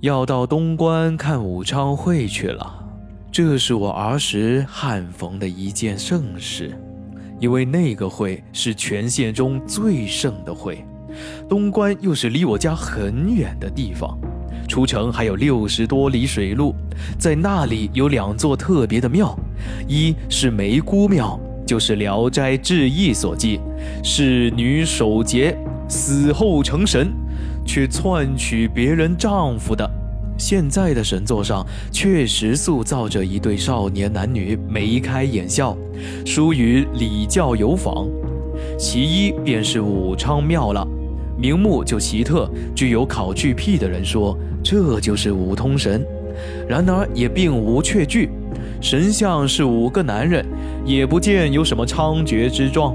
要到东关看武昌会去了。这是我儿时罕逢的一件盛事，因为那个会是全县中最盛的会。东关又是离我家很远的地方，出城还有六十多里水路。在那里有两座特别的庙，一是梅姑庙，就是《聊斋志异》所记，是女守节死后成神，去篡取别人丈夫的。现在的神座上确实塑造着一对少年男女，眉开眼笑，疏于礼教有仿。其一便是武昌庙了。名目就奇特，具有考据癖的人说这就是五通神，然而也并无确据。神像是五个男人，也不见有什么猖獗之状。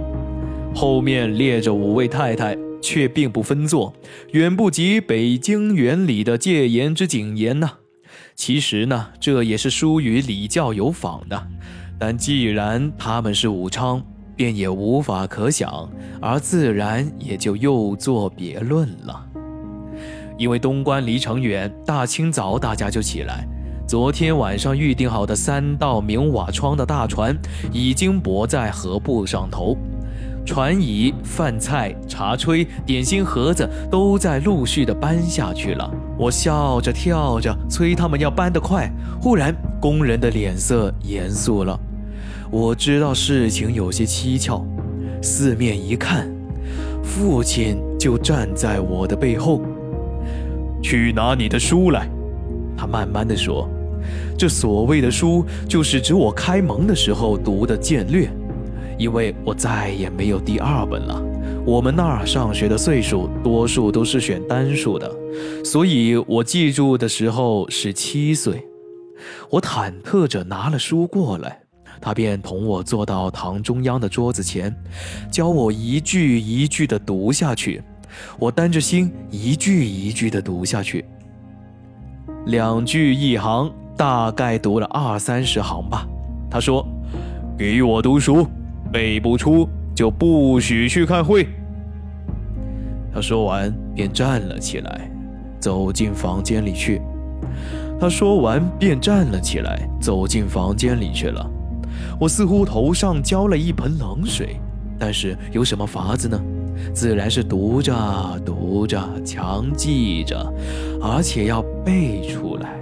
后面列着五位太太，却并不分座，远不及北京园里的戒严之谨严呢。其实呢，这也是疏于礼教有仿的。但既然他们是武昌。便也无法可想，而自然也就又作别论了。因为东关离城远，大清早大家就起来。昨天晚上预定好的三道明瓦窗的大船已经泊在河埠上头，船椅、饭菜、茶炊、点心盒子都在陆续的搬下去了。我笑着跳着催他们要搬得快，忽然工人的脸色严肃了。我知道事情有些蹊跷，四面一看，父亲就站在我的背后。去拿你的书来，他慢慢的说：“这所谓的书，就是指我开蒙的时候读的简略，因为我再也没有第二本了。我们那儿上学的岁数，多数都是选单数的，所以我记住的时候是七岁。我忐忑着拿了书过来。”他便同我坐到堂中央的桌子前，教我一句一句地读下去。我担着心，一句一句地读下去。两句一行，大概读了二三十行吧。他说：“给我读书，背不出就不许去看会。”他说完便站了起来，走进房间里去。他说完便站了起来，走进房间里去了。我似乎头上浇了一盆冷水，但是有什么法子呢？自然是读着读着，强记着，而且要背出来。